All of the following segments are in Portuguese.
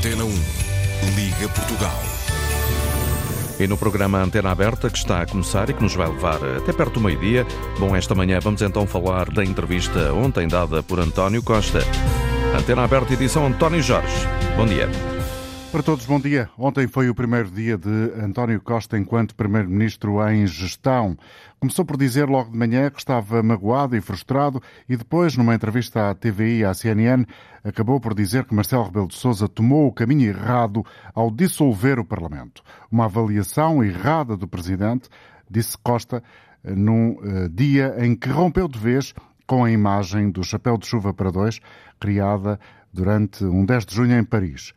Antena 1. Liga Portugal. E no programa Antena Aberta, que está a começar e que nos vai levar até perto do meio-dia, bom, esta manhã vamos então falar da entrevista ontem dada por António Costa. Antena Aberta, edição António Jorge. Bom dia. Para todos, bom dia. Ontem foi o primeiro dia de António Costa enquanto Primeiro-Ministro em gestão. Começou por dizer logo de manhã que estava magoado e frustrado e depois, numa entrevista à TVI e à CNN, acabou por dizer que Marcelo Rebelo de Sousa tomou o caminho errado ao dissolver o Parlamento. Uma avaliação errada do Presidente, disse Costa, num uh, dia em que rompeu de vez com a imagem do chapéu de chuva para dois, criada durante um 10 de junho em Paris.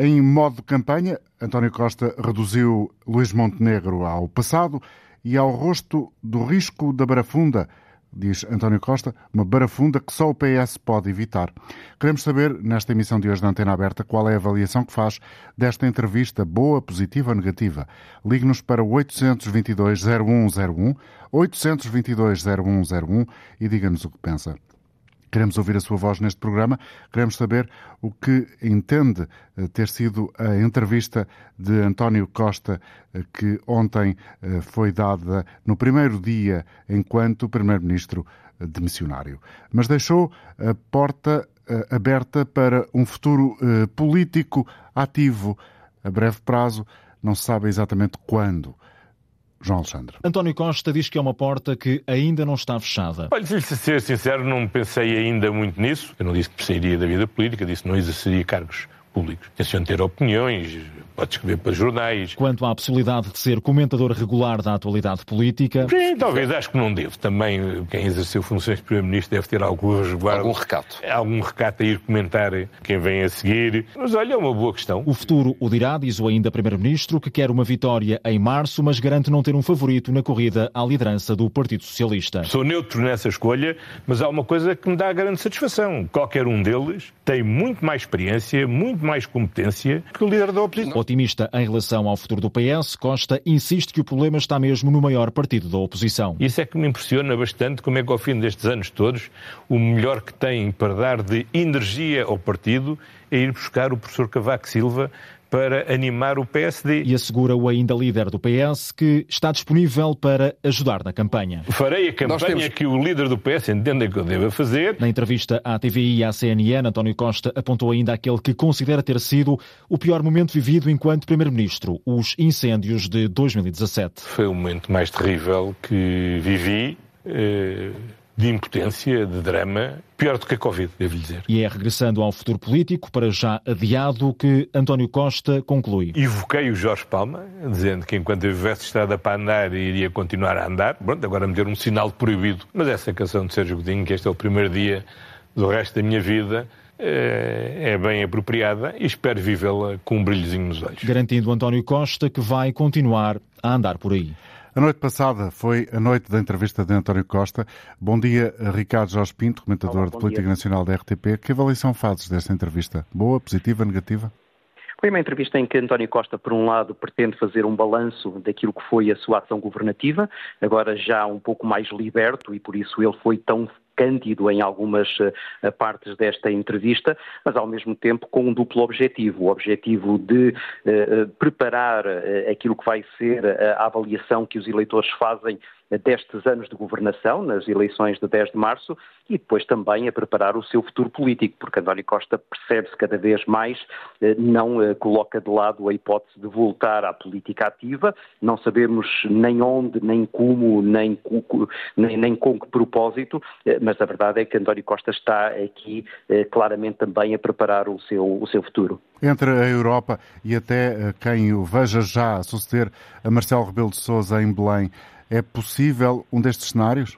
Em modo campanha, António Costa reduziu Luís Montenegro ao passado e ao rosto do risco da barafunda, diz António Costa, uma barafunda que só o PS pode evitar. Queremos saber, nesta emissão de hoje da Antena Aberta, qual é a avaliação que faz desta entrevista, boa, positiva ou negativa. Ligue-nos para o 822-0101, 822-0101 e diga-nos o que pensa. Queremos ouvir a sua voz neste programa, queremos saber o que entende eh, ter sido a entrevista de António Costa, eh, que ontem eh, foi dada no primeiro dia enquanto Primeiro-Ministro demissionário. Mas deixou a porta aberta para um futuro político ativo a breve prazo, não se sabe exatamente quando. João Alexandre. António Costa diz que é uma porta que ainda não está fechada. Olha, se ser sincero, não pensei ainda muito nisso. Eu não disse que sairia da vida política, disse que não exerceria cargos públicos. Tenciono ter opiniões, pode escrever para jornais. Quanto à possibilidade de ser comentador regular da atualidade política... Sim, talvez, acho que não devo. Também quem exerceu funções de Primeiro-Ministro deve ter algum resguardo. Algum recato. Algum recato a ir comentar quem vem a seguir. Mas olha, é uma boa questão. O futuro o dirá, diz o ainda Primeiro-Ministro, que quer uma vitória em março, mas garante não ter um favorito na corrida à liderança do Partido Socialista. Sou neutro nessa escolha, mas há uma coisa que me dá grande satisfação. Qualquer um deles tem muito mais experiência, muito mais competência que o líder da oposição. Otimista em relação ao futuro do PS, Costa insiste que o problema está mesmo no maior partido da oposição. Isso é que me impressiona bastante, como é que ao fim destes anos todos, o melhor que tem para dar de energia ao partido é ir buscar o professor Cavaco Silva para animar o PSD. E assegura o ainda líder do PS que está disponível para ajudar na campanha. Farei a campanha temos... que o líder do PS entenda que eu deva fazer. Na entrevista à TVI e à CNN, António Costa apontou ainda aquele que considera ter sido o pior momento vivido enquanto Primeiro-Ministro, os incêndios de 2017. Foi o momento mais terrível que vivi. Eh de impotência, de drama, pior do que a Covid, devo lhe dizer. E é regressando ao futuro político, para já adiado, que António Costa conclui. Evoquei o Jorge Palma, dizendo que enquanto eu tivesse estrada para andar, iria continuar a andar. Pronto, agora me deu um sinal proibido. Mas essa canção de Sérgio Godinho, que este é o primeiro dia do resto da minha vida, eh, é bem apropriada e espero vivê-la com um brilhozinho nos olhos. Garantindo António Costa que vai continuar a andar por aí. A noite passada foi a noite da entrevista de António Costa. Bom dia, Ricardo Jorge Pinto, comentador Olá, de Política dia. Nacional da RTP. Que avaliação fazes desta entrevista? Boa, positiva, negativa? Foi uma entrevista em que António Costa, por um lado, pretende fazer um balanço daquilo que foi a sua ação governativa, agora já um pouco mais liberto e por isso ele foi tão cândido em algumas uh, partes desta entrevista, mas ao mesmo tempo com um duplo objetivo. O objetivo de uh, preparar uh, aquilo que vai ser a avaliação que os eleitores fazem destes anos de governação, nas eleições de 10 de março, e depois também a preparar o seu futuro político, porque António Costa percebe-se cada vez mais, eh, não eh, coloca de lado a hipótese de voltar à política ativa, não sabemos nem onde, nem como, nem, nem, nem com que propósito, eh, mas a verdade é que António Costa está aqui claramente também a preparar o seu, o seu futuro. Entre a Europa e até quem o veja já suceder a Marcelo Rebelo de Sousa em Belém, é possível um destes cenários?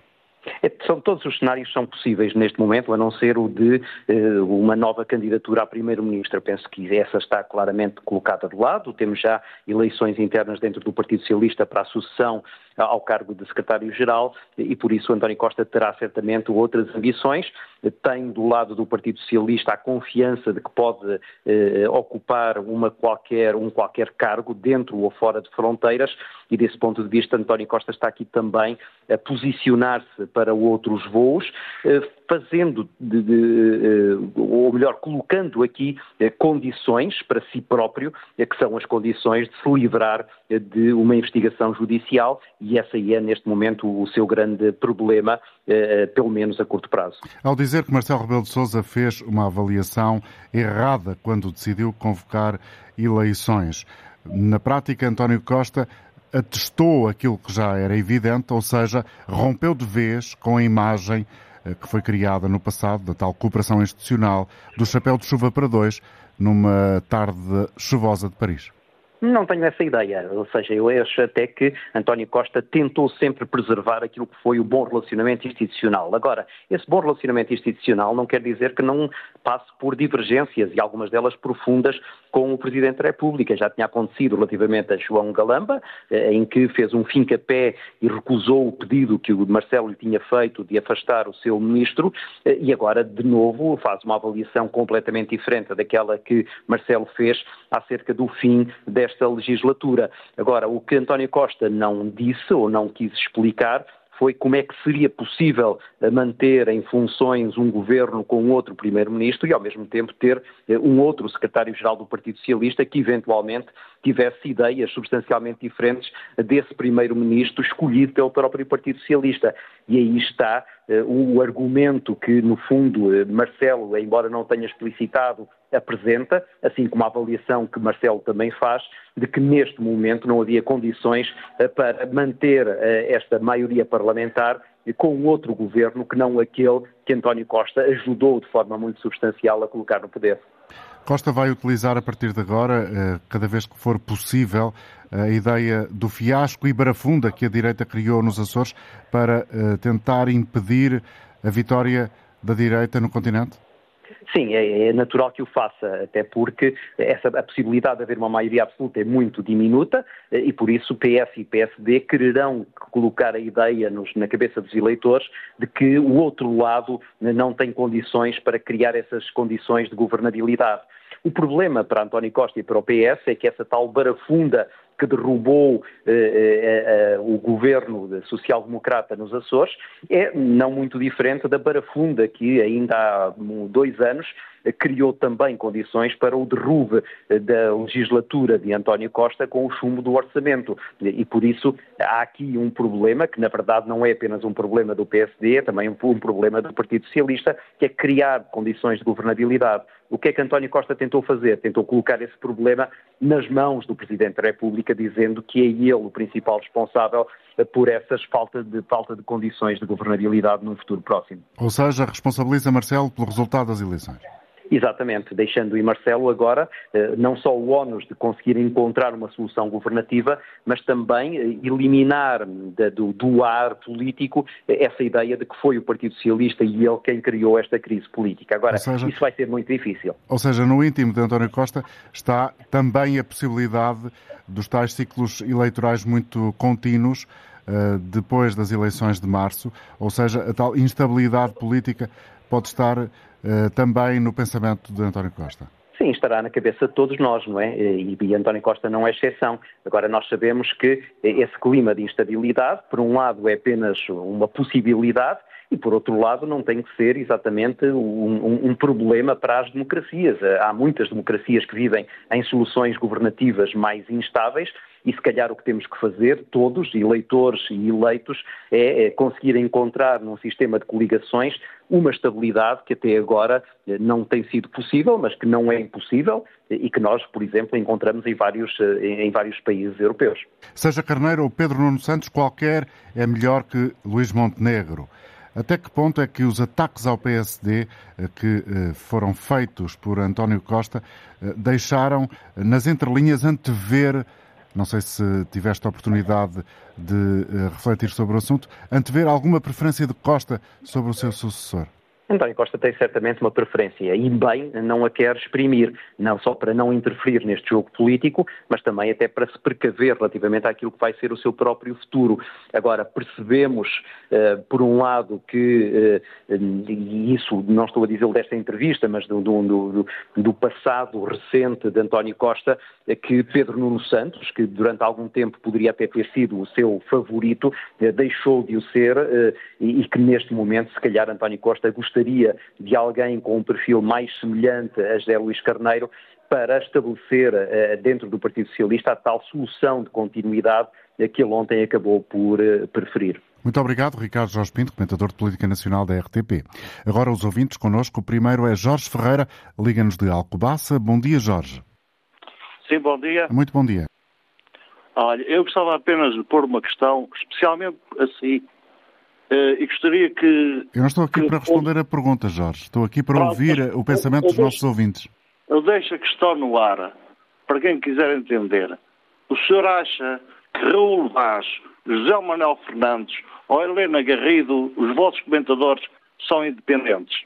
É, são, todos os cenários são possíveis neste momento, a não ser o de uh, uma nova candidatura a Primeiro-Ministro. Penso que essa está claramente colocada de lado. Temos já eleições internas dentro do Partido Socialista para a sucessão ao cargo de secretário-geral e por isso António Costa terá certamente outras ambições. Tem do lado do Partido Socialista a confiança de que pode eh, ocupar uma qualquer, um qualquer cargo dentro ou fora de fronteiras e desse ponto de vista António Costa está aqui também a posicionar-se para para outros voos, fazendo, de, de, ou melhor, colocando aqui condições para si próprio, que são as condições de se livrar de uma investigação judicial e essa aí é, neste momento, o seu grande problema, pelo menos a curto prazo. Ao dizer que Marcelo Rebelo de Sousa fez uma avaliação errada quando decidiu convocar eleições, na prática, António Costa atestou aquilo que já era evidente, ou seja, rompeu de vez com a imagem eh, que foi criada no passado da tal cooperação institucional do chapéu de chuva para dois numa tarde chuvosa de Paris. Não tenho essa ideia, ou seja, eu acho até que António Costa tentou sempre preservar aquilo que foi o bom relacionamento institucional. Agora, esse bom relacionamento institucional não quer dizer que não passe por divergências e algumas delas profundas com o Presidente da República. Já tinha acontecido relativamente a João Galamba, eh, em que fez um fim-capé e recusou o pedido que o Marcelo lhe tinha feito de afastar o seu ministro, eh, e agora, de novo, faz uma avaliação completamente diferente daquela que Marcelo fez acerca do fim desta legislatura. Agora, o que António Costa não disse ou não quis explicar foi como é que seria possível eh, manter em funções um governo com outro primeiro-ministro e, ao mesmo tempo, ter eh, um outro secretário-geral do Partido Socialista que, eventualmente, tivesse ideias substancialmente diferentes desse primeiro-ministro escolhido pelo próprio Partido Socialista. E aí está uh, o argumento que, no fundo, uh, Marcelo, embora não tenha explicitado, apresenta, assim como a avaliação que Marcelo também faz, de que neste momento não havia condições uh, para manter esta maioria parlamentar com outro governo que não aquele que António Costa ajudou de forma muito substancial a colocar no poder. Costa vai utilizar a partir de agora, eh, cada vez que for possível, a ideia do fiasco e barafunda que a direita criou nos Açores para eh, tentar impedir a vitória da direita no continente? Sim, é, é, natural que o faça, até porque essa, a possibilidade de haver uma maioria absoluta é muito diminuta eh, e por isso PS e PSD quererão colocar a ideia nos, na cabeça dos eleitores de que o outro lado não tem condições para criar essas condições de governabilidade. O problema para António Costa e para o PS é que essa tal barafunda que derrubou eh, eh, eh, o governo social-democrata nos Açores é não muito diferente da barafunda que ainda há dois anos criou também condições para o derrube da legislatura de António Costa com o chumbo do orçamento. E por isso há aqui um problema que, na verdade, não é apenas um problema do PSD, é também um problema do Partido Socialista, que é criar condições de governabilidade. O que é que António Costa tentou fazer? Tentou colocar esse problema nas mãos do Presidente da República, dizendo que é ele o principal responsável por essas falta de, falta de condições de governabilidade num futuro próximo. Ou seja, responsabiliza Marcelo pelo resultado das eleições. Exatamente, deixando e Marcelo agora eh, não só o ónus de conseguir encontrar uma solução governativa, mas também eh, eliminar do, do ar político eh, essa ideia de que foi o Partido Socialista e ele quem criou esta crise política. Agora, seja, isso vai ser muito difícil. Ou seja, no íntimo de António Costa está também a possibilidade dos tais ciclos eleitorais muito contínuos depois das eleições de março, ou seja, a tal instabilidade política pode estar eh, também no pensamento de António Costa? Sim, estará na cabeça de todos nós, não é? E, e António Costa não é exceção. Agora, nós sabemos que esse clima de instabilidade, por um lado, é apenas uma possibilidade, e, por outro lado, não tem que ser exatamente um, um, problema para as democracias. Há muitas democracias que vivem em soluções governativas mais instáveis e, se calhar, o que temos que fazer, todos, eleitores e eleitos, é, é conseguir encontrar num sistema de coligações uma estabilidade que até agora eh, não tem sido possível, mas que não é impossível e que nós, por exemplo, encontramos em vários, eh, em vários países europeus. Seja Carneiro ou Pedro Nuno Santos, qualquer é melhor que Luís Montenegro. Até que ponto é que os ataques ao PSD eh, que foram feitos por António Costa deixaram nas entrelinhas antever não sei se tiveste a oportunidade de refletir sobre o assunto, antever alguma preferência de Costa sobre o seu sucessor? António Costa tem certamente uma preferência e bem não a quer exprimir, não só para não interferir neste jogo político, mas também até para se precaver relativamente àquilo que vai ser o seu próprio futuro. Agora, percebemos, uh, por um lado, que, uh, e isso não estou a dizer desta entrevista, mas do, do, do, do passado recente de António Costa, que Pedro Nuno Santos, que durante algum tempo poderia até ter sido o seu favorito, uh, deixou de o ser e, e que neste momento, se calhar, António Costa gostaria gostaria de alguém com um perfil mais semelhante a José Luís Carneiro para estabelecer eh, dentro do Partido Socialista a tal solução de continuidade que ele ontem acabou por eh, preferir. Muito obrigado, Ricardo Jorge Pinto, comentador de Política Nacional da RTP. Agora os ouvintes connosco. O primeiro é Jorge Ferreira, liga-nos de Alcobaça. Bom dia, Jorge. Sim, bom dia. Muito bom dia. Olha, eu gostava apenas de pôr uma questão, especialmente assim, e gostaria que. Eu não estou aqui que, para responder a pergunta, Jorge. Estou aqui para pronto, ouvir o pensamento dos nossos ouvintes. Eu deixo a questão no ar, para quem quiser entender. O senhor acha que Raul Vaz, José Manuel Fernandes ou Helena Garrido, os vossos comentadores, são independentes?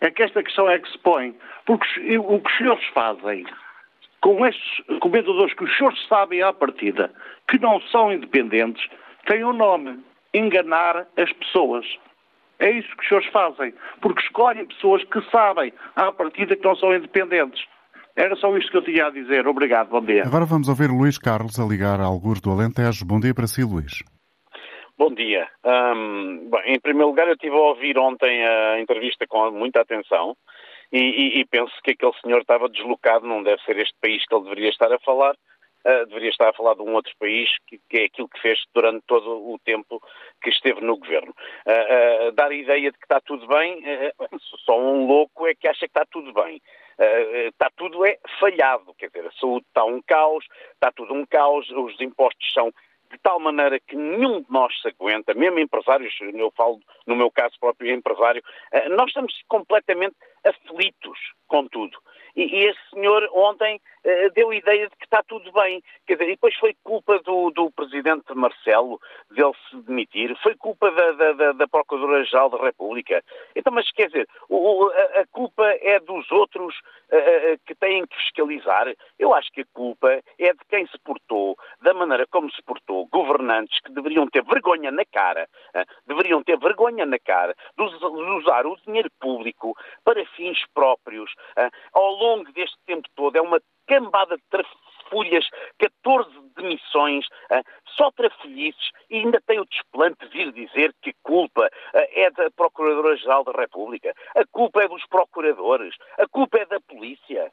É que esta questão é que se põe. Porque o que os senhores fazem com estes comentadores que os senhores sabem à partida que não são independentes, têm um nome enganar as pessoas. É isso que os senhores fazem, porque escolhem pessoas que sabem à partida que não são independentes. Era só isto que eu tinha a dizer. Obrigado, bom dia. Agora vamos ouvir Luís Carlos a ligar a alguns do Alentejo. Bom dia para si, Luís. Bom dia. Um, bom, em primeiro lugar, eu estive a ouvir ontem a entrevista com muita atenção e, e, e penso que aquele senhor estava deslocado, não deve ser este país que ele deveria estar a falar, uh, deveria estar a falar de um outro país, que, que, é aquilo que fez durante todo o tempo que esteve no governo. Uh, uh, dar a ideia de que está tudo bem, só um louco é que acha que está tudo bem. está tudo é falhado, quer dizer, a saúde está um caos, está tudo um caos, os impostos são de tal maneira que nenhum de nós se aguenta, mesmo empresários, eu falo no meu caso próprio empresário, nós estamos completamente aflitos com tudo. E, e esse senhor ontem uh, deu ideia de que está tudo bem. Quer dizer, e depois foi culpa do, do presidente Marcelo dele se demitir, foi culpa da, da, da Procuradora-Geral da República. Então, mas quer dizer, o, a, a, culpa é dos outros uh, que têm que fiscalizar. Eu acho que a culpa é de quem se portou, da maneira como se portou, governantes que deveriam ter vergonha na cara, deveriam ter vergonha na cara de usar o dinheiro público para fins próprios. Ao longo deste tempo todo é uma cambada de trafulhas, 14 demissões, só trafolhices e ainda tem o desplante de vir dizer que a culpa é da Procuradora-Geral da República, a culpa é dos procuradores, a culpa é da polícia.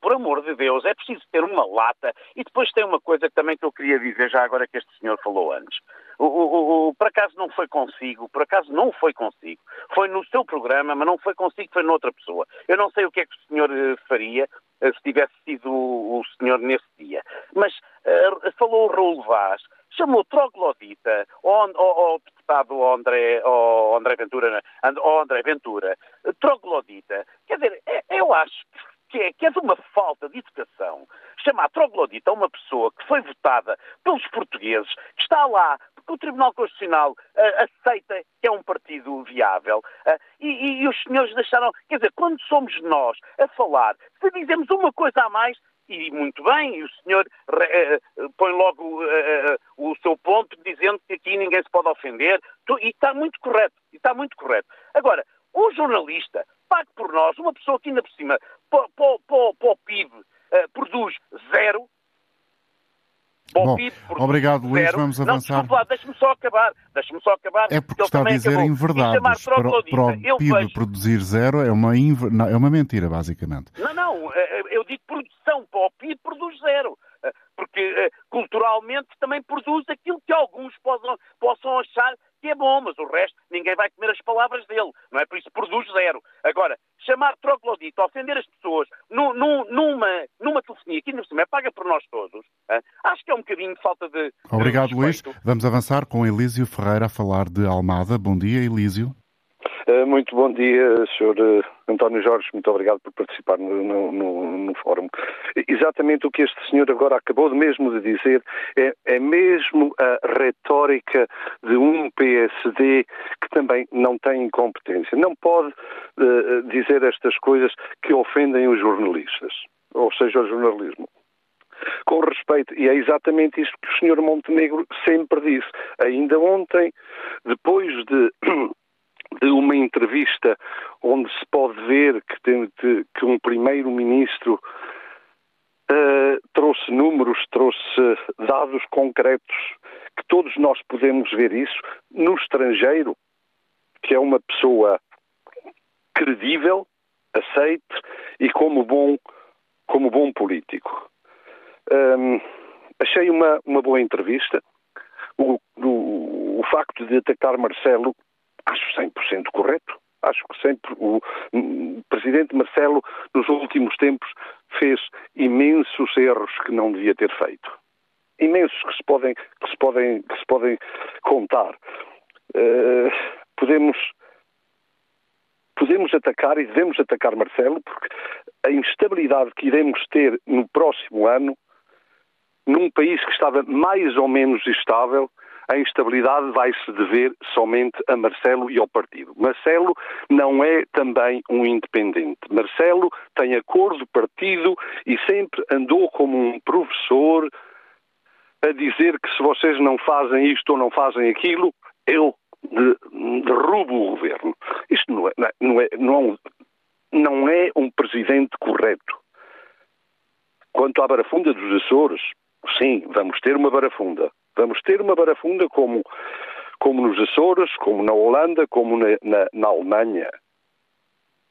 Por amor de Deus, é preciso ter uma lata. E depois tem uma coisa também que eu queria dizer, já agora que este senhor falou antes. O, o, o, por acaso não foi consigo, por acaso não foi consigo. Foi no seu programa, mas não foi consigo, foi noutra pessoa. Eu não sei o que é que o senhor uh, faria uh, se tivesse sido o, senhor nesse dia. Mas uh, falou o Raul Vaz, chamou troglodita ao, deputado André, ao André Ventura, ao André Ventura, troglodita. Quer dizer, é, eu acho que que é, que é de uma falta de educação chamar troglodita a uma pessoa que foi votada pelos portugueses, que está lá porque o Tribunal Constitucional uh, aceita que é um partido viável uh, e, e, os senhores deixaram. Quer dizer, quando somos nós a falar, se dizemos uma coisa a mais, e muito bem, e o senhor uh, põe logo o seu ponto dizendo que aqui ninguém se pode ofender, e está muito correto, e está muito correto. Agora, o jornalista pague por nós, uma pessoa que ainda por cima, para, o PIB, uh, produz zero. Bom, PIB, obrigado Luís, zero. vamos avançar. Não, deixe-me só acabar, deixe-me só acabar. É porque está a dizer inverdades. Para, para o PIB vejo... produzir zero é uma, inver... não, é uma mentira, basicamente. Não, não, eh, eu digo produção, para o PIB produz zero eh, porque culturalmente também produz aquilo que alguns possam, possam achar que é bom, mas o resto ninguém vai comer as palavras dele, não é? Por isso produz zero. Agora, chamar troglodita, ofender as pessoas numa, numa telefonia que ainda por cima é paga por nós todos, hein? acho que é um bocadinho de falta de. Obrigado, de Luís. Vamos avançar com Elísio Ferreira a falar de Almada. Bom dia, Elísio. Eh, muito bom dia, Sr. Eh, António Jorge. Muito obrigado por participar no, no, no conformo. Exatamente o que este senhor agora acabou mesmo de dizer é, é mesmo a retórica de um PSD que também não tem competência. Não pode uh, dizer estas coisas que ofendem os jornalistas, ou seja, o jornalismo com respeito, e é exatamente isto que o Sr. Montenegro sempre disse. Ainda ontem, depois de de uma entrevista onde se pode ver que, tem, que um primeiro-ministro uh, trouxe números, trouxe dados concretos, que todos nós podemos ver isso, no estrangeiro, que é uma pessoa credível, aceite e como bom, como bom político. Um, achei uma, uma boa entrevista. O, o, o facto de atacar Marcelo acho 100% correto. Acho que sempre o presidente Marcelo, nos últimos tempos, fez imensos erros que não devia ter feito. Imensos que se podem, que se podem, que se podem contar. Uh, podemos, podemos atacar e devemos atacar Marcelo, porque a instabilidade que iremos ter no próximo ano, num país que estava mais ou menos estável, a instabilidade vai-se dever somente a Marcelo e ao partido. Marcelo não é também um independente. Marcelo tem acordo partido e sempre andou como um professor a dizer que se vocês não fazem isto ou não fazem aquilo, eu derrubo o governo. Isto não é, não é, não, não é um presidente correto. Quanto à barafunda dos Açores, sim, vamos ter uma barafunda. Vamos ter uma barafunda como, como nos Açores, como na Holanda, como na, na, na Alemanha.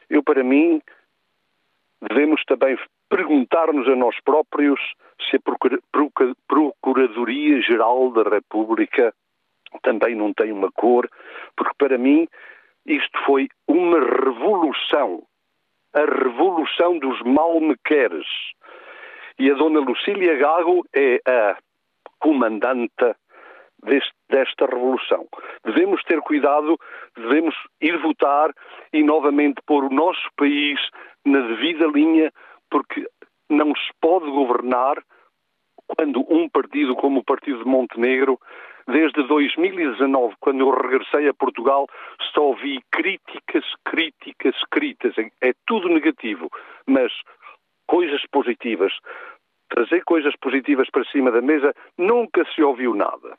Eu, para mim, devemos também perguntar-nos a nós próprios se a Procuradoria-Geral da República também não tem uma cor, porque para mim isto foi uma revolução. A revolução dos malmequeres. E a dona Lucília Gago é a comandante deste, desta revolução. Devemos ter cuidado, devemos ir votar e novamente pôr o nosso país na devida linha, porque não se pode governar quando um partido como o Partido de Montenegro, desde 2019, quando eu regressei a Portugal, só ouvi críticas, críticas, críticas. É tudo negativo, mas coisas positivas trazer coisas positivas para cima da mesa, nunca se ouviu nada.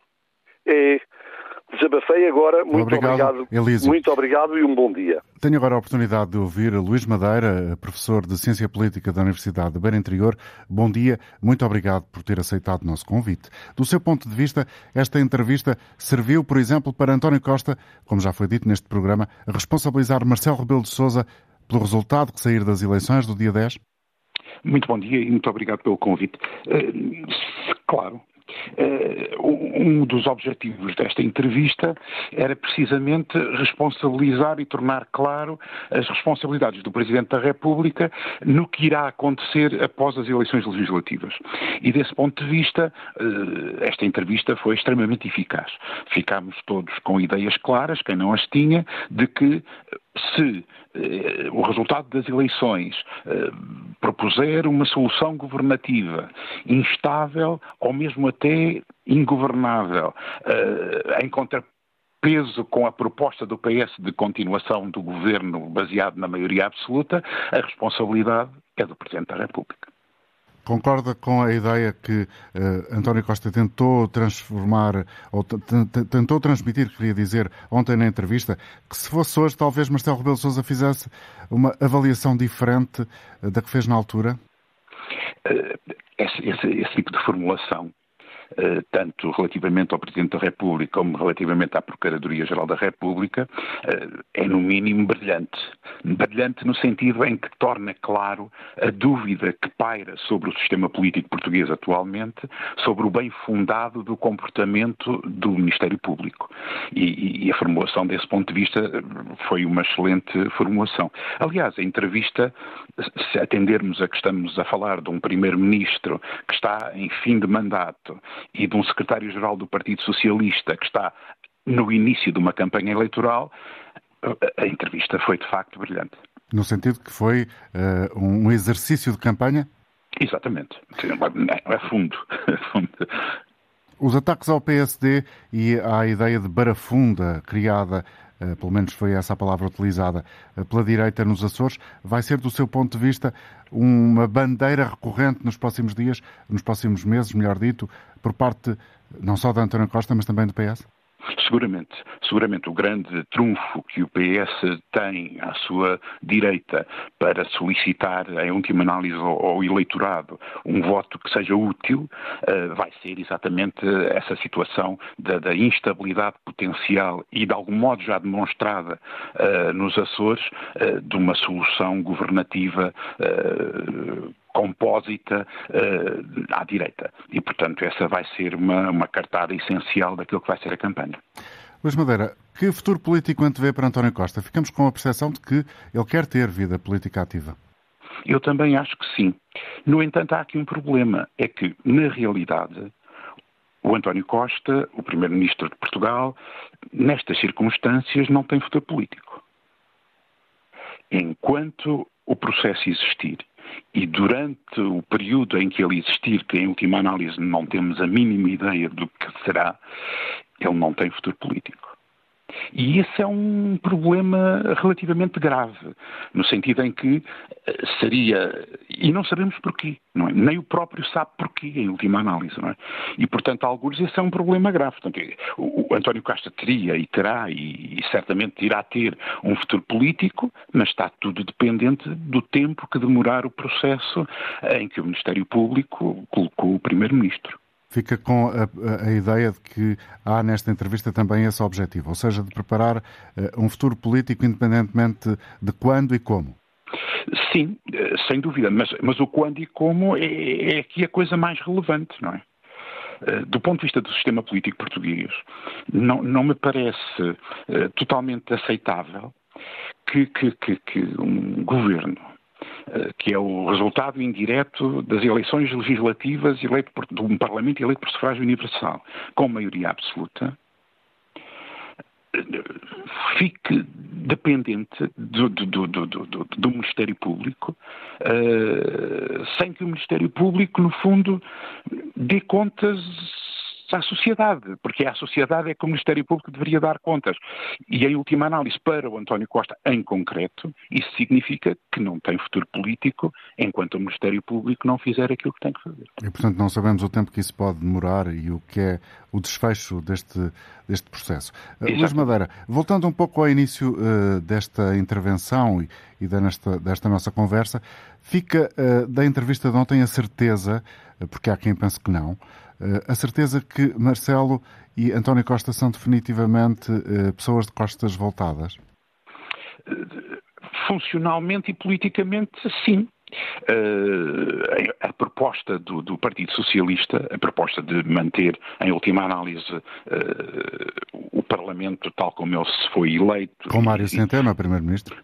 É, desabafei agora, muito obrigado, obrigado muito obrigado e um bom dia. Tenho agora a oportunidade de ouvir Luís Madeira, professor de Ciência Política da Universidade de Beira Interior. Bom dia, muito obrigado por ter aceitado o nosso convite. Do seu ponto de vista, esta entrevista serviu, por exemplo, para António Costa, como já foi dito neste programa, responsabilizar Marcelo Rebelo de Sousa pelo resultado que sair das eleições do dia 10? Muito bom dia e muito obrigado pelo convite. Uh, claro, Uh, um dos objetivos desta entrevista era precisamente responsabilizar e tornar claro as responsabilidades do Presidente da República no que irá acontecer após as eleições legislativas. E desse ponto de vista, uh, esta entrevista foi extremamente eficaz. Ficámos todos com ideias claras, quem não as tinha, de que se eh, o resultado das eleições eh, propuser uma solução governativa instável ou mesmo até ingovernável, eh, em contrapeso com a proposta do PS de continuação do governo baseado na maioria absoluta, a responsabilidade é do Presidente da República. Concorda com a ideia que uh, António Costa tentou transformar, ou tentou transmitir, queria dizer, ontem na entrevista, que se fosse hoje, talvez Marcelo Rebelo Sousa fizesse uma avaliação diferente uh, da que fez na altura? Uh, esse, esse, esse tipo de formulação eh, tanto relativamente ao Presidente da República como relativamente à Procuradoria-Geral da República, eh, é no mínimo brilhante. Brilhante no sentido em que torna claro a dúvida que paira sobre o sistema político português atualmente, sobre o bem fundado do comportamento do Ministério Público. E, e a formulação desse ponto de vista foi uma excelente formulação. Aliás, a entrevista, se atendermos a que estamos a falar de um Primeiro-Ministro que está em fim de mandato e de um secretário-geral do Partido Socialista que está no início de uma campanha eleitoral, a entrevista foi de facto brilhante. No sentido que foi uh, um exercício de campanha? Exatamente. É fundo. Os ataques ao PSD e à ideia de barafunda criada pelo menos foi essa a palavra utilizada eh, pela direita nos Açores, vai ser, do seu ponto de vista, uma bandeira recorrente nos próximos dias, nos próximos meses, melhor dito, por parte não só da António Costa, mas também do PS? Seguramente, seguramente o grande trunfo que o PS tem à sua direita para solicitar, em última análise, ao, eleitorado um voto que seja útil, uh, vai ser exatamente essa situação da, da, instabilidade potencial e, de algum modo, já demonstrada uh, nos Açores, uh, de uma solução governativa compósita uh, à direita. E, portanto, essa vai ser uma, uma cartada essencial daquilo que vai ser a campanha. Luís Madeira, que futuro político antevê para António Costa? Ficamos com a percepção de que ele quer ter vida política ativa. Eu também acho que sim. No entanto, há aqui um problema. É que, na realidade, o António Costa, o Primeiro-Ministro de Portugal, nestas circunstâncias, não tem futuro político. Enquanto o processo existir e durante o período em que ele existir, que em última análise não temos a mínima ideia do que será, ele não tem futuro político. E esse é um problema relativamente grave, no sentido em que eh, seria. E não sabemos porquê, não é? Nem o próprio sabe porquê, em última análise, não é? E, portanto, alguns, esse é um problema grave. Portanto, o, António Costa teria e terá, e, e certamente irá ter, um futuro político, mas está tudo dependente do tempo que demorar o processo em que o Ministério Público colocou o Primeiro-Ministro fica com a, a, ideia de que há nesta entrevista também esse objetivo, ou seja, de preparar uh, um futuro político independentemente de quando e como. Sim, eh, sem dúvida, mas, mas o quando e como é, é aqui a coisa mais relevante, não é? Eh, do ponto de vista do sistema político português, não, não me parece uh, totalmente aceitável que, que, que, que um governo eh, que é o resultado indireto das eleições legislativas eleito por, de um Parlamento eleito por sufrágio universal, com maioria absoluta, eh, fique dependente do, do, do, do Ministério Público, uh, sem que o Ministério Público, no fundo, dê contas à sociedade, porque é a sociedade é que o Ministério Público deveria dar contas. E, em última análise, para o António Costa, em concreto, isso significa que não tem futuro político enquanto o Ministério Público não fizer aquilo que tem que fazer. E, portanto, não sabemos o tempo que isso pode demorar e o que é o desfecho deste, deste processo. Uh, Luís Madeira, voltando um pouco ao início uh, desta intervenção e, e desta, desta nossa conversa, fica uh, da entrevista de ontem a certeza, porque há quem pense que não, eh, a certeza que Marcelo e António Costa são definitivamente eh, pessoas de costas voltadas? Funcionalmente e politicamente, sim. Uh, a, a, proposta do, do, Partido Socialista, a proposta de manter, em última análise, uh, o Parlamento tal como ele se foi eleito. Com Mário Centeno, Primeiro-Ministro?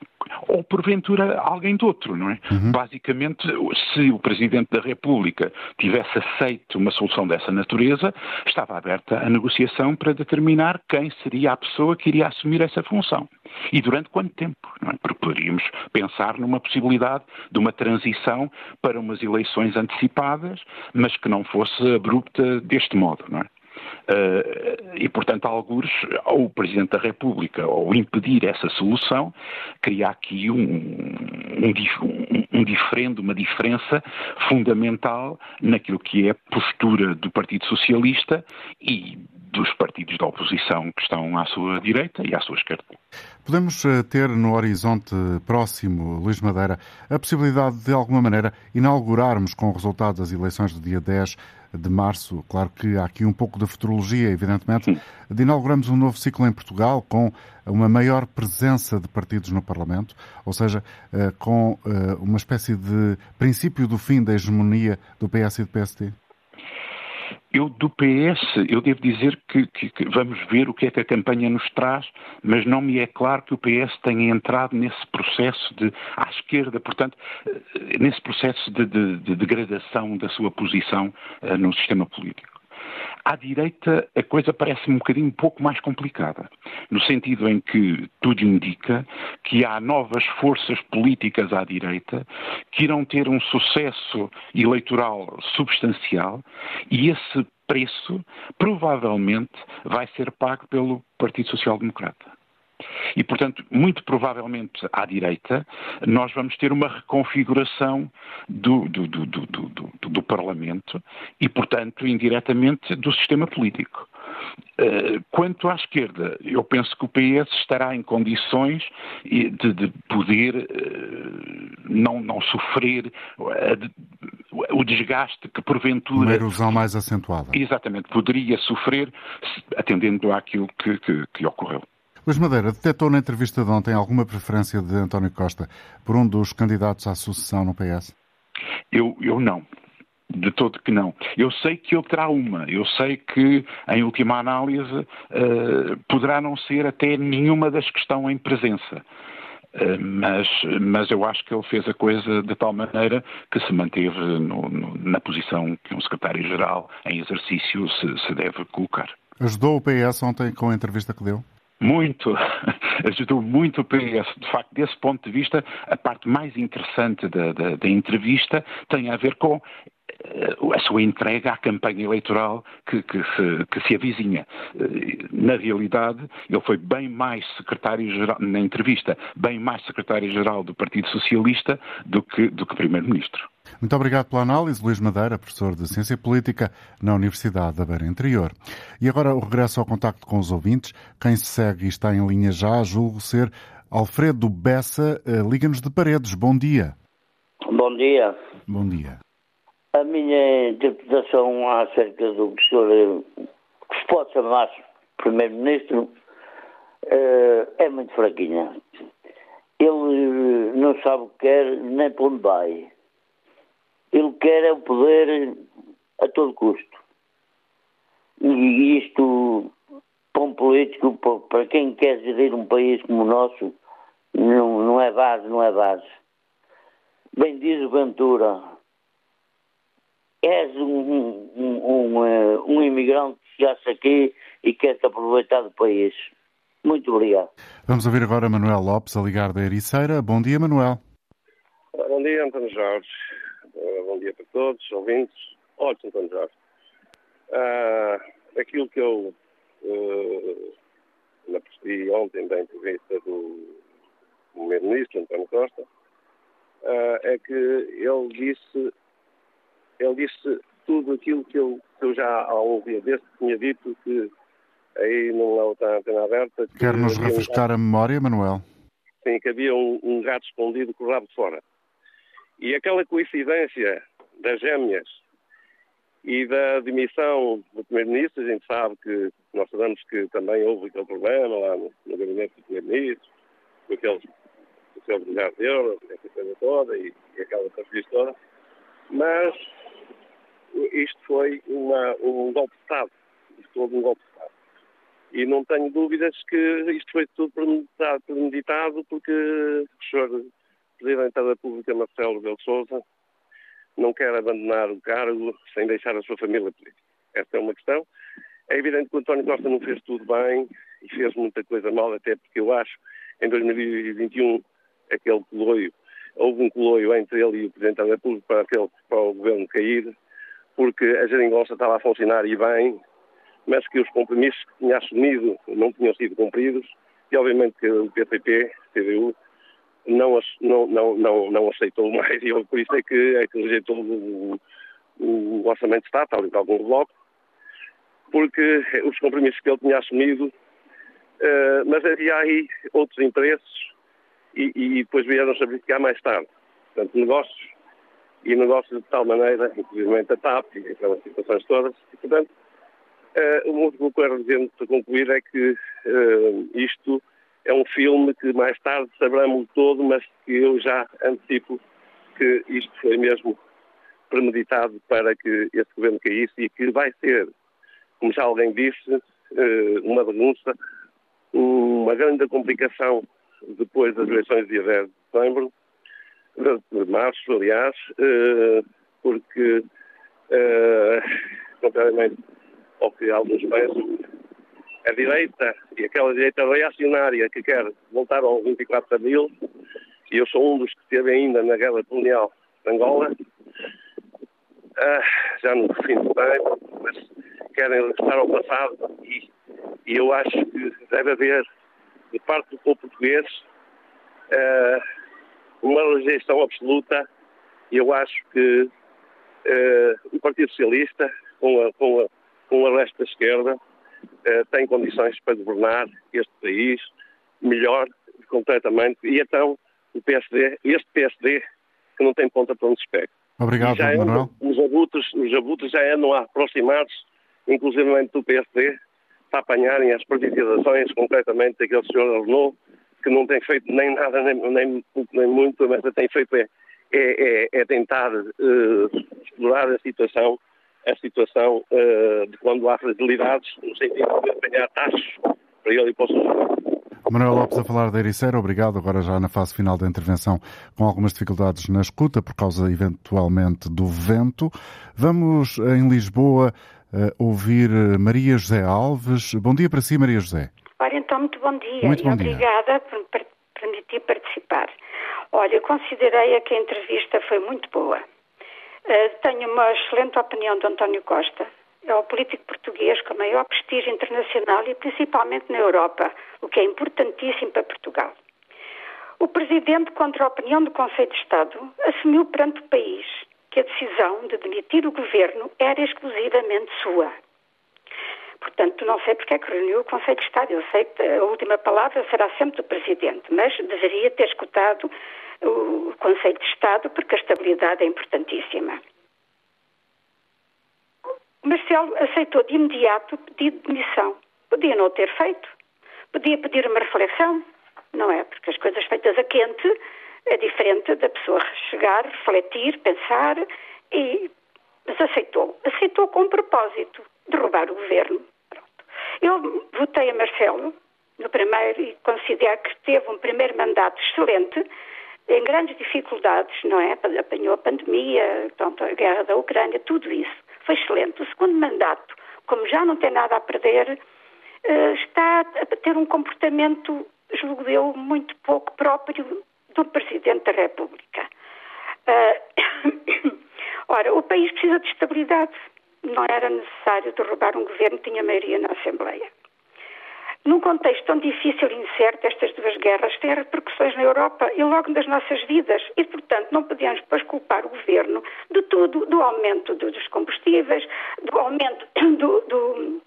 Ou porventura alguém de outro, não é? Uhum. Basicamente, se o Presidente da República tivesse aceito uma solução dessa natureza, estava aberta a negociação para determinar quem seria a pessoa que iria assumir essa função. E durante quanto tempo, não é? Porque poderíamos pensar numa possibilidade de uma transição para umas eleições antecipadas, mas que não fosse abrupta deste modo, não é? Uh, e, portanto, alguns, ou o Presidente da República, ao impedir essa solução, cria aqui um, um, um diferendo, uma diferença fundamental naquilo que é a postura do Partido Socialista e dos partidos da oposição que estão à sua direita e à sua esquerda. Podemos eh, ter no horizonte próximo, Luís Madeira, a possibilidade de, de alguma maneira, inaugurarmos com o resultado das eleições do dia 10 de março, claro que há aqui um pouco de futurologia, evidentemente, Sim. de inaugurarmos um novo ciclo em Portugal com uma maior presença de partidos no Parlamento, ou seja, eh, com eh, uma espécie de princípio do fim da hegemonia do PS e do PSD? Eu, do PS, eu devo dizer que, que, que, vamos ver o que é que a campanha nos traz, mas não me é claro que o PS tenha entrado nesse processo de, à esquerda, portanto, eh, nesse processo de, de, de degradação da sua posição uh, no sistema político. À direita, a coisa parece um bocadinho um pouco mais complicada, no sentido em que tudo indica que há novas forças políticas à direita que irão ter um sucesso eleitoral substancial e esse preço provavelmente vai ser pago pelo Partido Social Democrata. E, portanto, muito provavelmente à direita, nós vamos ter uma reconfiguração do, do, do, do Parlamento e, portanto, indiretamente do sistema político. Eh, quanto à esquerda, eu penso que o PS estará em condições de, de poder eh, não, não sofrer eh, o desgaste que porventura. Uma erosão mais acentuada. Exatamente, poderia sofrer atendendo àquilo que, que, que ocorreu. Luís Madeira, detectou na entrevista de ontem alguma preferência de António Costa por um dos candidatos à sucessão no PS? Eu, eu não. De todo que não. Eu sei que ele terá uma. Eu sei que, em última análise, uh, poderá não ser até nenhuma das que estão em presença. Uh, mas, mas eu acho que ele fez a coisa de tal maneira que se manteve no, no, na posição que um secretário-geral em exercício se, se deve colocar. Ajudou o PS ontem com a entrevista que deu? Muito, ajudou muito o PS. De facto, desse ponto de vista, a parte mais interessante da, da, da entrevista tem a ver com eh, a sua entrega à campanha eleitoral que, que, se, que, se, avizinha. Eh, na realidade, ele foi bem mais secretário-geral, na entrevista, bem mais secretário-geral do Partido Socialista do que, do que primeiro-ministro. Muito obrigado pela análise, Luís Madeira, professor de Ciência Política na Universidade da Beira Interior. E agora o regresso ao contacto com os ouvintes. Quem se segue e está em linha já, julgo ser Alfredo Bessa, eh, Liga-nos de Paredes. Bom dia. Bom dia. Bom dia. A minha interpretação acerca do senhor que se pode chamar Primeiro-Ministro eh, é muito fraquinha. Ele não sabe o que quer nem para onde vai. Ele quer é o poder a todo custo. E isto, para um político, para quem quer gerir um país como o nosso, não, não é base, não é base. Bem diz o Ventura, és um, um, um, um, eh, imigrante que chegaste aqui e quer te aproveitar do país. Muito obrigado. Vamos ouvir agora Manuel Lopes a ligar da Ericeira. Bom dia, Manuel. Bom dia, António Jorge. Uh, bom dia para todos, ouvintes. Olha, António Jorge. Uh, aquilo que eu uh, percebi ontem da entrevista do primeiro-ministro, António Costa, uh, é que ele disse, ele disse tudo aquilo que eu, que eu já há um dia deste tinha dito que aí não é outra antena aberta. Quer-nos refrescar um a memória, Manuel? Sim, que havia um, um gato escondido com o rabo de fora. E aquela coincidência das gêmeas e da demissão do Primeiro-Ministro, a gente sabe que nós sabemos que também houve aquele problema lá no, no gabinete do Primeiro-Ministro, com aqueles aquele milhares de euros, essa coisa toda e, e aquela coisa toda, mas isto foi uma, um golpe de Estado, isto houve um golpe de Estado. E não tenho dúvidas que isto foi tudo premeditado porque o senhor Presidente da República, Marcelo Rebelo Sousa, não quer abandonar o cargo sem deixar a sua família política. Esta é uma questão. É evidente que o António Costa não fez tudo bem e fez muita coisa mal, até porque eu acho em 2021 aquele coloio, houve um coloio entre ele e o Presidente da República para, aquele, para o governo cair, porque a geringonça estava a funcionar e bem, mas que os compromissos que tinha assumido não tinham sido cumpridos e obviamente que o PPP, CDU, não, não, não, não, aceitou mais e por isso é que, é que rejeitou o, o orçamento de Estado, tal e tal como Bloco, porque os compromissos que ele tinha assumido, uh, mas havia aí outros interesses e, e depois vieram-se a verificar mais tarde. Portanto, negócios e negócios de tal maneira, inclusive a TAP e aquelas situações todas, e portanto, uh, o que eu quero dizer para concluir é que uh, isto é um filme que mais tarde saberemos todo, mas que eu já antecipo que isto foi mesmo premeditado para que esse governo caísse e que vai ser, como já alguém disse, eh, uma bagunça, uma grande complicação depois das eleições de dia 10 de setembro, de março, aliás, eh, porque, eh, contrariamente ao que alguns pensam, a direita e aquela direita reacionária que quer voltar ao 24 de abril, e eu sou um dos que esteve ainda na guerra colonial de Angola, ah, já no fim do tempo, mas querem regressar ao passado e, e, eu acho que deve haver, de parte do povo português, ah, uma rejeição absoluta. E eu acho que uh, o Partido Socialista, com, a, com, a, com o resto da esquerda, uh, tem condições para governar este país melhor, completamente, e então o PSD, este PSD, que não tem ponta para onde se pega. Obrigado, já Manuel. Os abutres, os abutres já andam aproximados, inclusive do PSD, para apanharem as privatizações concretamente daquele senhor Renault, que não tem feito nem nada, nem, nem, nem muito, mas tem feito é é, é, é tentar uh, explorar a situação, a situação uh, de quando há fragilidades, no sentido de apanhar taxas para ele e para o seu Manuel Lopes a falar da Ericeira, obrigado. Agora já na fase final da intervenção, com algumas dificuldades na escuta, por causa eventualmente do vento. Vamos em Lisboa uh, ouvir Maria José Alves. Bom dia para si, Maria José. Ora, então, muito bom dia muito bom e obrigada por me permitir participar. Olha, considerei que a entrevista foi muito boa. Uh, tenho uma excelente opinião de António Costa. É o político português com maior prestígio internacional e principalmente na Europa, o que é importantíssimo para Portugal. O presidente, contra a opinião do Conselho de Estado, assumiu perante o país que a decisão de demitir o governo era exclusivamente sua. Portanto, não sei porque é que reuniu o Conselho de Estado. Eu sei que a última palavra será sempre do Presidente, mas deveria ter escutado o Conselho de Estado, porque a estabilidade é importantíssima. Marcelo aceitou de imediato o pedido de demissão. Podia não ter feito, podia pedir uma reflexão, não é? Porque as coisas feitas a quente é diferente da pessoa chegar, refletir, pensar e. Mas aceitou. Aceitou com propósito derrubar o governo. Pronto. Eu votei a Marcelo no primeiro e considero que teve um primeiro mandato excelente em grandes dificuldades, não é? Apanhou a pandemia, pronto, a guerra da Ucrânia, tudo isso. Foi excelente. O segundo mandato, como já não tem nada a perder, eh, está a ter um comportamento, julgo eu, muito pouco próprio do Presidente da República. Eh, ora, o país precisa de estabilidade. Não era necessário derrubar um governo que tinha maioria na Assembleia. Num contexto tão difícil e incerto, estas duas guerras têm repercussões na Europa e logo nas nossas vidas. E, portanto, não podemos depois culpar o governo de tudo, do aumento dos combustíveis, do aumento do, do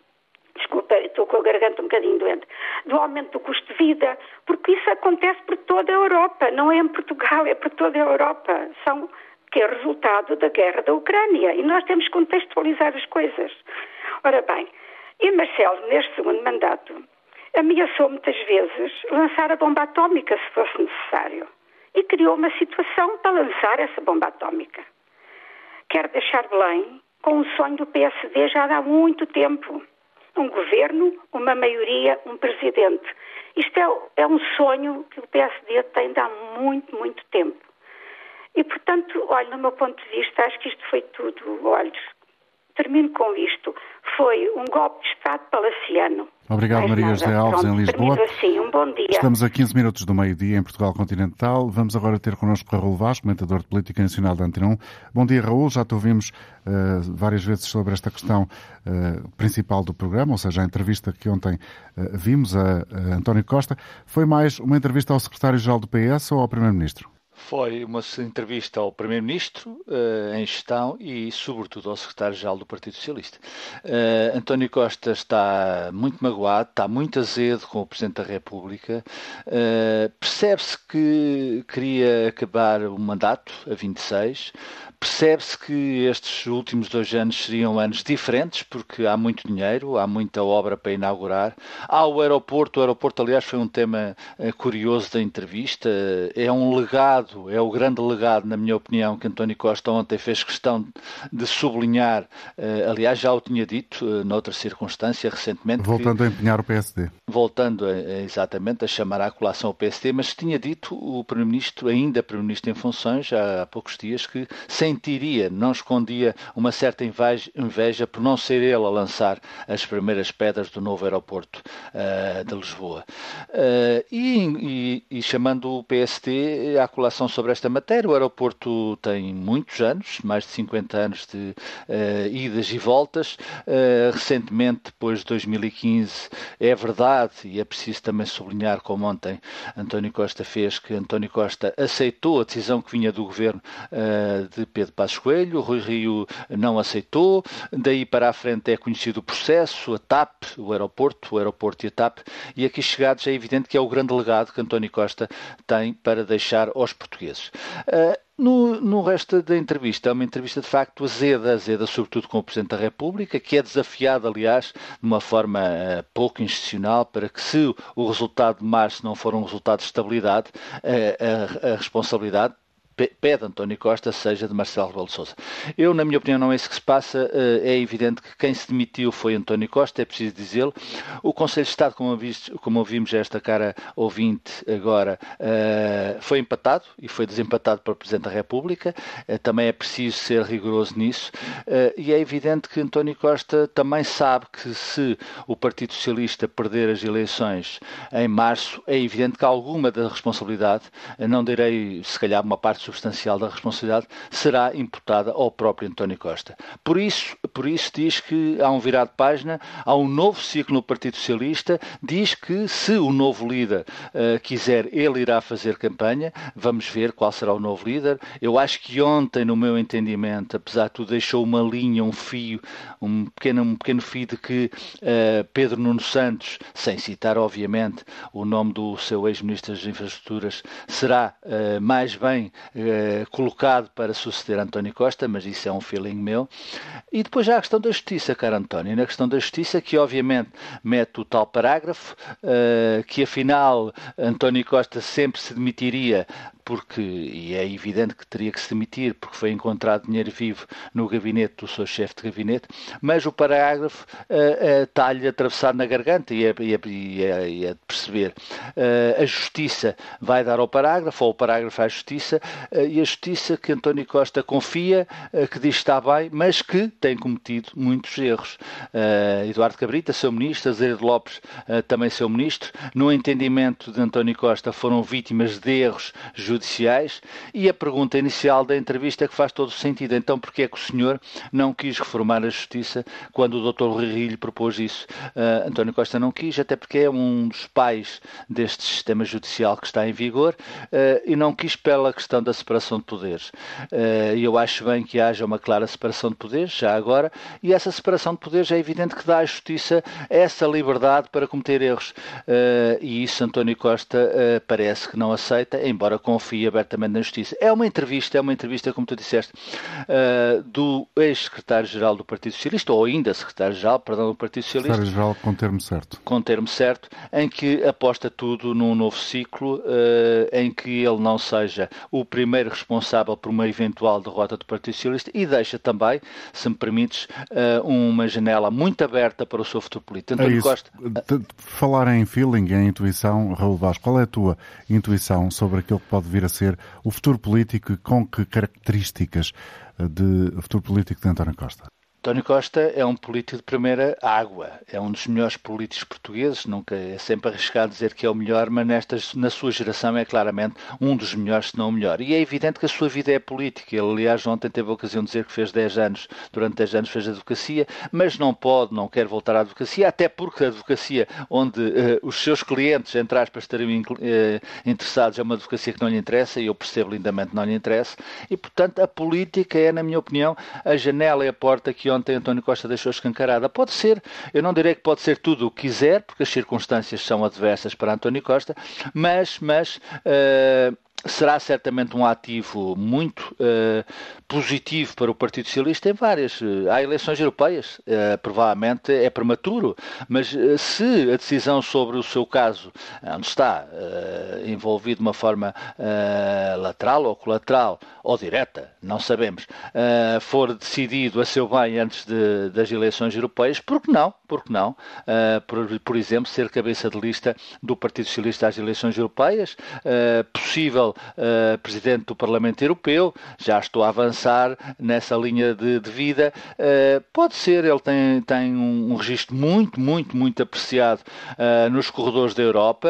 desculpa, estou com a garganta um bocadinho doente, do aumento do custo de vida, porque isso acontece por toda a Europa, não é em Portugal, é por toda a Europa. São que é resultado da guerra da Ucrânia e nós temos que contextualizar as coisas. Ora bem, e Marcelo, neste segundo mandato, ameaçou muitas vezes lançar a bomba atómica se fosse necessário e criou uma situação para lançar essa bomba atómica. Quero deixar Belém com um sonho do PSD já há muito tempo. Um governo, uma maioria, um presidente. Isto é, é um sonho que o PSD tem há muito, muito tempo. E, portanto, olha, no meu ponto de vista, acho que isto foi tudo. Olha, termino com isto. Foi um golpe de Estado palaciano. Obrigado, Maria José Alves, Pronto, em Lisboa. Assim, um bom dia. Estamos a 15 minutos do meio-dia em Portugal Continental. Vamos agora ter connosco Raul Vaz, comentador de Política Nacional da Antena 1. Bom dia, Raul. Já te ouvimos uh, várias vezes sobre esta questão uh, principal do programa, ou seja, a entrevista que ontem uh, vimos a, a António Costa. Foi mais uma entrevista ao secretário-geral do PS ou ao Primeiro-Ministro? Foi uma entrevista ao Primeiro-Ministro uh, em gestão e, sobretudo, ao Secretário-Geral do Partido Socialista. Uh, António Costa está muito magoado, está muito azedo com o Presidente da República. Uh, Percebe-se que queria acabar o mandato a 26. Percebe-se que estes últimos dois anos seriam anos diferentes, porque há muito dinheiro, há muita obra para inaugurar. Há o aeroporto, o aeroporto, aliás, foi um tema curioso da entrevista. É um legado é o grande legado, na minha opinião, que António Costa ontem fez questão de sublinhar. Uh, aliás, já o tinha dito uh, noutra circunstância recentemente. Voltando que, a empenhar o PSD. Voltando a, exatamente a chamar à colação o PSD, mas tinha dito o Primeiro-Ministro, ainda Primeiro-Ministro em funções, já há poucos dias, que sentiria, não escondia uma certa inveja, por não ser ele a lançar as primeiras pedras do novo aeroporto uh, de Lisboa. E, e, e chamando o PSD à colação sobre esta matéria. O aeroporto tem muitos anos, mais de 50 anos de uh, idas e voltas. Uh, recentemente, depois de 2015, é verdade, e é preciso também sublinhar, como ontem António Costa fez, que António Costa aceitou a decisão que vinha do governo uh, de Pedro Passos Coelho, Rui Rio não aceitou, daí para a frente é conhecido o processo, a TAP, o aeroporto, o aeroporto e a TAP, e aqui chegados é evidente que é o grande legado que António Costa tem para deixar aos portugueses. Uh, no, no, resto da entrevista, é uma entrevista de facto azeda, azeda sobretudo com o Presidente da República, que é desafiado, aliás, de uma forma uh, pouco institucional, para que se o resultado de março não for um resultado de estabilidade, uh, a, a responsabilidade pede António Costa seja de Marcelo Rebelo de Sousa. Eu, na minha opinião, não é isso que se passa. Eh, é evidente que quem se demitiu foi António Costa, é preciso dizê-lo. O Conselho de Estado, como, como ouvimos esta cara ouvinte agora, eh, foi empatado e foi desempatado pelo Presidente da República. Eh, também é preciso ser rigoroso nisso. E é evidente que António Costa também sabe que se o Partido Socialista perder as eleições em março, é evidente que alguma da responsabilidade, não direi se calhar uma parte substancial da responsabilidade será imputada ao próprio António Costa. Por isso, por isso diz que há um virado de página, há um novo ciclo no Partido Socialista, diz que se o novo líder uh, quiser, ele irá fazer campanha, vamos ver qual será o novo líder. Eu acho que ontem, no meu entendimento, apesar de tudo, deixou uma linha, um fio, um pequeno, um pequeno fio de que uh, Pedro Nuno Santos, sem citar obviamente o nome do seu ex-ministro das Infraestruturas, será uh, mais bem eh, colocado para suceder António Costa, mas isso é um feeling meu. E depois já a questão da justiça, caro António. Na questão da justiça, que obviamente mete o tal parágrafo, uh, que afinal António Costa sempre se demitiria porque, e é evidente que teria que se demitir, porque foi encontrado dinheiro vivo no gabinete do seu chefe de gabinete, mas o parágrafo uh, uh, está-lhe atravessado na garganta e é, e é, e é, e é de perceber. Uh, a justiça vai dar ao parágrafo, ou o parágrafo à justiça, e a justiça que António Costa confia, que diz que está bem, mas que tem cometido muitos erros. Eduardo Cabrita, seu ministro, Azeredo Lopes, também seu ministro, no entendimento de António Costa, foram vítimas de erros judiciais judiciais e a pergunta inicial da entrevista é que faz todo sentido. Então, porquê é que o senhor não quis reformar a justiça quando o Dr. Rui propôs isso? Uh, António Costa não quis, até porque é um dos pais deste sistema judicial que está em vigor uh, e não quis pela questão da separação de poderes. Uh, e eu acho bem que haja uma clara separação de poderes, já agora, e essa separação de poderes é evidente que dá à justiça essa liberdade para cometer erros. e isso António Costa parece que não aceita, embora confie confia abertamente na justiça. É uma entrevista, é uma entrevista, como tu disseste, uh, do ex-secretário-geral do Partido Socialista, ou ainda secretário-geral, perdão, do Partido Socialista. Secretário-geral com termo certo. Com termo certo, em que aposta tudo num novo ciclo, uh, em que ele não seja o primeiro responsável por uma eventual derrota do Partido Socialista e deixa também, se me permites, uh, uma janela muito aberta para o seu futuro político. é Costa... Falar em feeling, em intuição, Raul Vaz, qual é a tua intuição sobre aquilo que pode vir vir a ser o futuro político e com que características de futuro político de António Costa? António Costa é um político de primeira água, é um dos melhores políticos portugueses, nunca é sempre arriscado dizer que é o melhor, mas nestas, na sua geração é claramente um dos melhores, se não o melhor. E é evidente que a sua vida é política. Ele, aliás, ontem teve a ocasião de dizer que fez 10 anos, durante 10 anos fez advocacia, mas não pode, não quer voltar à advocacia, até porque a advocacia onde uh, os seus clientes, entre aspas, estariam uh, interessados é uma advocacia que não lhe interessa, e eu percebo lindamente que não lhe interessa, e portanto a política é, na minha opinião, a janela e a porta que ontem António Costa deixou escancarada. Pode ser, eu não direi que pode ser tudo o que quiser, porque as circunstâncias são adversas para António Costa, mas, mas uh, será certamente um ativo muito uh, positivo para o Partido Socialista em várias. Uh, há eleições europeias, uh, provavelmente é prematuro, mas se a decisão sobre o seu caso, onde está envolvido de uma forma lateral ou colateral ou direta, não sabemos, for decidido a seu bem antes de, das eleições europeias, por que não? Por que não? Por, por, exemplo, ser cabeça de lista do Partido Socialista às eleições europeias, possível uh, presidente do Parlamento Europeu, já estou a avançar nessa linha de, de vida. Uh, pode ser, ele tem, tem um, um registro muito, muito, muito apreciado uh, nos corredores da Europa.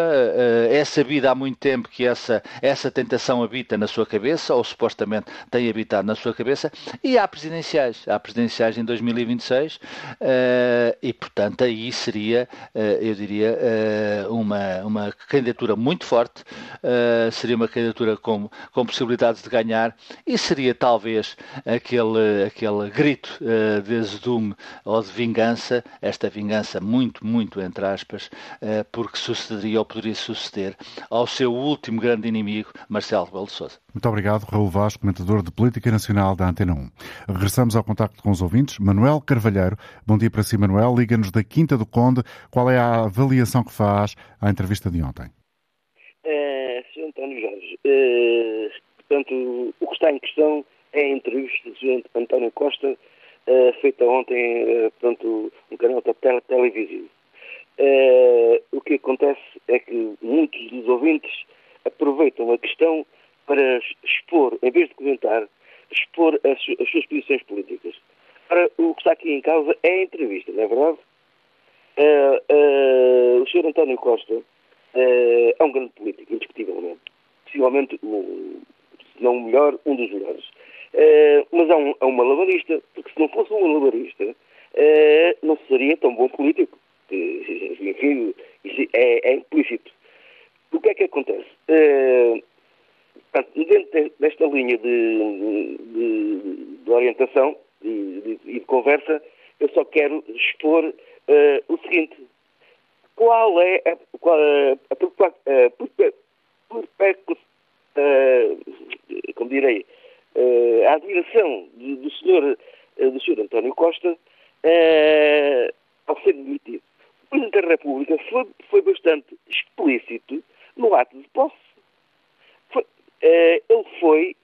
é sabido há muito tempo que essa, essa tentação habita na sua cabeça, ou supostamente tem habitado na sua cabeça, e há presidenciais. Há presidenciais em 2026 e, portanto, aí seria, eu diria, uma, uma candidatura muito forte, seria uma candidatura candidatura com, com possibilidades de ganhar e seria talvez aquele, aquele grito uh, de azedume ou de vingança, esta vingança muito, muito entre aspas, uh, porque sucederia ou poderia suceder ao seu último grande inimigo, Marcelo Rebelo de Sousa. Muito obrigado, Raul Vaz, comentador de Política Nacional da Antena 1. Regressamos ao contacto com os ouvintes. Manuel Carvalheiro, bom dia para si, Manuel. Liga-nos da Quinta do Conde. Qual é a avaliação que faz à entrevista de ontem? Uh, portanto, o que está em questão é a entrevista Sr. António Costa, uh, feita ontem, uh, portanto, no canal da tele televisivo. o que acontece é que muitos dos ouvintes aproveitam a questão para expor, em vez de comentar, expor as, as suas posições políticas. Ora, o que está aqui em causa é a entrevista, não é verdade? o Sr. António Costa é um grande político, indiscutivelmente possivelmente, se não o melhor, um dos melhores. Uh, mas é um, é um malabarista, porque se não fosse um malabarista, uh, não seria tão bom político. Enfim, isso é, é implícito. O que é que acontece? Uh, dentro desta linha de, de, de orientação e de, de, conversa, eu só quero expor o seguinte. Qual é a, qual, a, a, a, uh, como direi, uh, a admiração do, do senhor, uh, do senhor António Costa uh, ao ser demitido. O Presidente da República foi, foi bastante explícito no ato de posse. Foi, ele foi,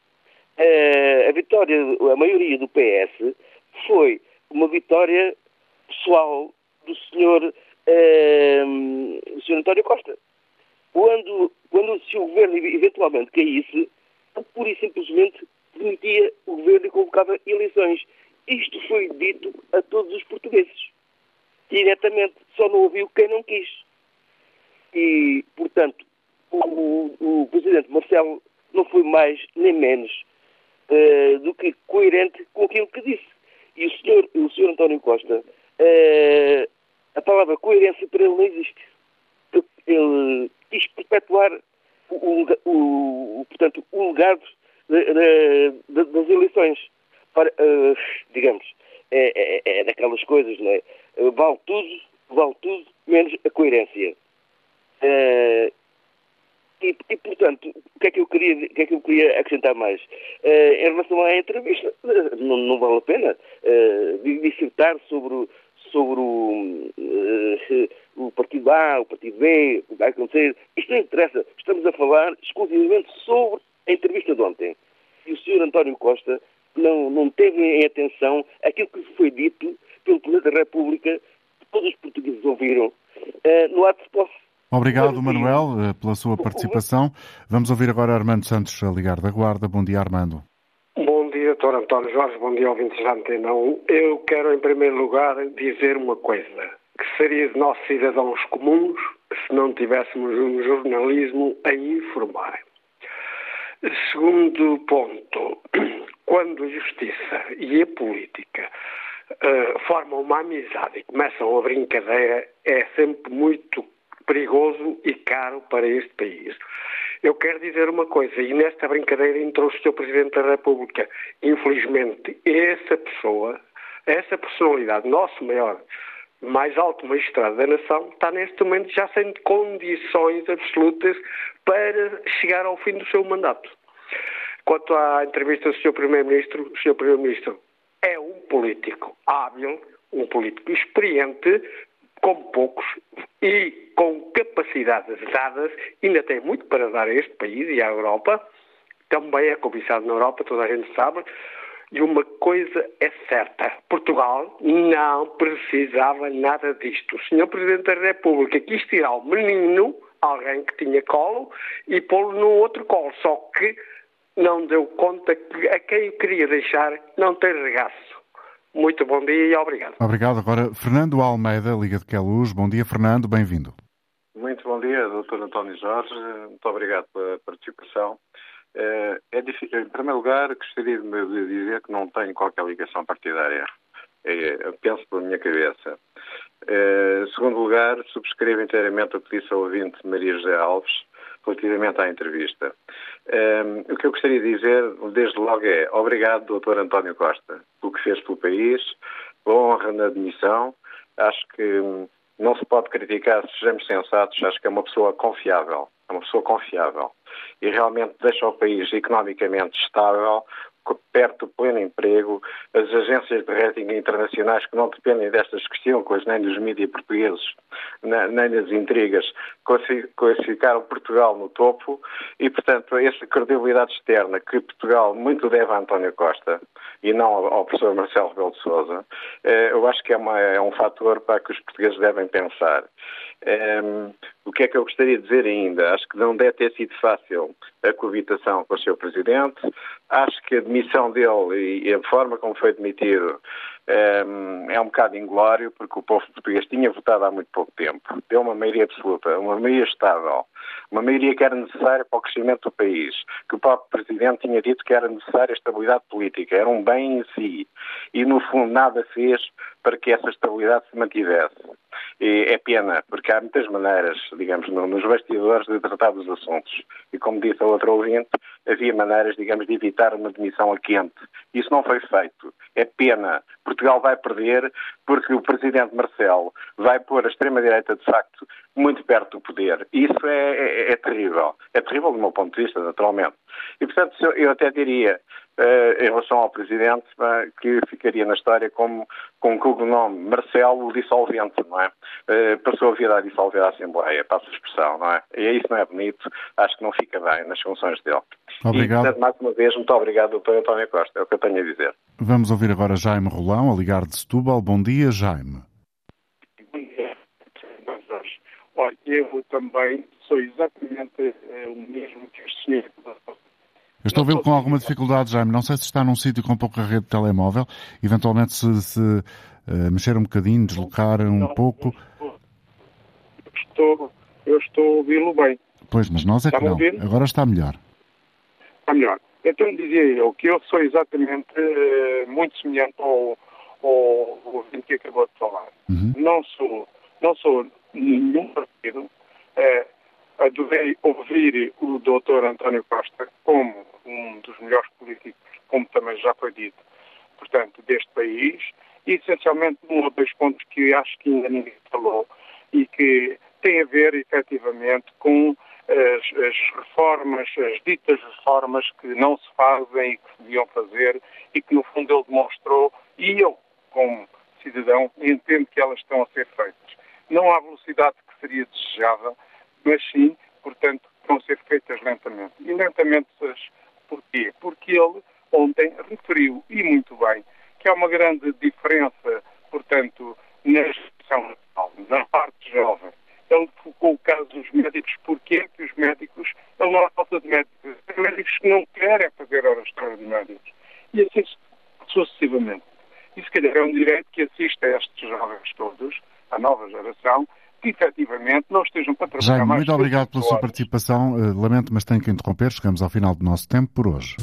a vitória, a maioria do PS foi uma vitória pessoal do senhor, do senhor António Costa. Quando quando se o governo eventualmente caísse, pura e simplesmente demitia o governo e convocava eleições. Isto foi dito a todos os portugueses. Diretamente. Só não ouviu quem não quis. E, portanto, o, o presidente Marcelo não foi mais nem menos uh, do que coerente com aquilo que disse. E o senhor, o senhor António Costa, uh, a palavra coerência para ele não existe. Ele quis perpetuar o, o, o, portanto, o legado das eleições. Para, uh, digamos, é, é, é, daquelas coisas, não é? Uh, vale tudo, vale tudo, menos a coerência. Uh, e, e, portanto, o que, é que eu queria, o que é que eu queria acrescentar mais? em relação à entrevista, não, não vale a pena dissertar sobre, sobre o, uh, o partido A, o partido B, o que vai acontecer. Isto não interessa. Estamos a falar exclusivamente sobre a entrevista de ontem. E o Sr. António Costa não, não teve em atenção aquilo que foi dito pelo Presidente da República, que todos os portugueses ouviram, uh, no ato de posse. Obrigado, Manuel, eh, pela sua participação. Vamos ouvir agora Armando Santos a ligar da Guarda. Bom dia, Armando Dr. António Jorge, bom dia, ouvintes da Antena 1. Eu quero, em primeiro lugar, dizer uma coisa, que seria de nós cidadãos comuns se não tivéssemos um jornalismo a informar. Segundo ponto, quando a justiça e a política uh, formam uma amizade e começam a brincadeira, é sempre muito perigoso e caro para este país. Eu quero dizer uma coisa, e nesta brincadeira entrou o Sr. Presidente da República. Infelizmente, essa pessoa, essa personalidade, nosso maior mais alto magistrado da nação, está neste momento já sem condições absolutas para chegar ao fim do seu mandato. Quanto à entrevista do Sr. Primeiro-Ministro, o Sr. Primeiro-Ministro é um político hábil, um político experiente, como poucos, e com capacidades dadas, ainda tem muito para dar a este país e à Europa, também é cobiçado na Europa, toda a gente sabe, e uma coisa é certa: Portugal não precisava nada disto. O Sr. Presidente da República quis tirar o menino, alguém que tinha colo, e pô-lo no outro colo. Só que não deu conta que a quem queria deixar não tem regaço. Muito bom dia e obrigado. Obrigado. Agora, Fernando Almeida, Liga de Queluz. Bom dia, Fernando. Bem-vindo. Muito bom dia, Dr. António Jorge. Muito obrigado pela participação. É, é difícil, em primeiro lugar, gostaria de dizer que não tenho qualquer ligação partidária. É, penso pela minha cabeça. É, em segundo lugar, subscrevo inteiramente o que disse a ouvinte Maria José Alves relativamente à entrevista. o que eu gostaria de dizer, desde logo, é obrigado, Dr. António Costa, pelo que fez pelo país, pela honra na admissão. Acho que hum, não se pode criticar, sejamos sensatos, acho que é uma pessoa confiável, é uma pessoa confiável e realmente deixa o país economicamente estável, perto do pleno emprego, as agências de rating internacionais que não dependem destas questões, nem dos mídias portugueses, nem das intrigas, classificaram Portugal no topo e, portanto, essa credibilidade externa que Portugal muito deve a António Costa e não ao professor Marcelo Rebelo de Sousa, eh, eu acho que é, uma, é um fator para que os portugueses devem pensar. Um, o que é que eu gostaria de dizer ainda? Acho que não deve ter sido fácil a coabitação com o seu Presidente. Acho que a demissão dele e a forma como foi demitido um, é um bocado inglório, porque o povo português tinha votado há muito pouco tempo. Deu uma maioria absoluta, uma maioria estável, uma maioria que era necessária para o crescimento do país, que o próprio Presidente tinha dito que era necessária estabilidade política, era um bem em si. E, no fundo, nada fez para que essa estabilidade se mantivesse. E é pena, porque há muitas maneiras, digamos, nos bastidores de tratar dos assuntos. E como disse a outra ouvinte, havia maneiras, digamos, de evitar uma demissão a quente. Isso não foi feito. É pena. Portugal vai perder porque o presidente Marcelo vai pôr a extrema-direita, de facto, muito perto do poder. Isso é, é, é terrível. É terrível do meu ponto de vista, naturalmente. E, portanto, eu até diria, Uh, em relação ao Presidente, uh, que ficaria na história como, com o cognome Marcelo Dissolvente, não é? Uh, passou a vida a dissolver a Assembleia, passa a expressão, não é? E isso não é bonito, acho que não fica bem nas funções dele. Obrigado. E, portanto, mais uma vez, muito obrigado, Dr. António Costa, é o que eu tenho a dizer. Vamos ouvir agora Jaime Rolão, a ligar de Setúbal. Bom dia, Jaime. Bom dia. Olha, eu também sou exatamente o mesmo que o senhor eu estou a vê-lo com alguma dificuldade, Jaime. Não sei se está num sítio com pouca rede de telemóvel. Eventualmente, se, se uh, mexer um bocadinho, deslocar um não, pouco. Estou, eu estou a ouvi-lo bem. Pois, mas nós é está que não. Ouvir? Agora está melhor. Está melhor. Então dizia eu que eu sou exatamente uh, muito semelhante ao, ao ouvinte que acabou de falar. Uhum. Não sou, não sou nenhum partido. Uh, adorei ouvir o doutor António Costa como um dos melhores políticos, como também já foi dito, portanto, deste país, e essencialmente um ou dois pontos que acho que ainda ninguém falou e que tem a ver, efetivamente, com as, as, reformas, as ditas reformas que não se fazem e que se deviam fazer e que, no fundo, ele demonstrou, e eu, como cidadão, entendo que elas estão a ser feitas. Não à velocidade que seria desejável, mas sim, portanto, vão ser feitas lentamente. E lentamente porquê? Porque ele ontem referiu, e muito bem, que há uma grande diferença, portanto, na gestão na parte jovem. Ele focou o caso dos médicos, porque que os médicos, ele não falta de médicos, há médicos que não querem fazer horas extraordinárias. E assim sucessivamente. E se calhar é um direito que assiste a estes jovens todos, a nova geração, que efetivamente não estejam para trabalhar Jaime, mais. muito obrigado pela sua participação. Uh, lamento, mas tenho que interromper. Chegamos ao final do nosso tempo por hoje.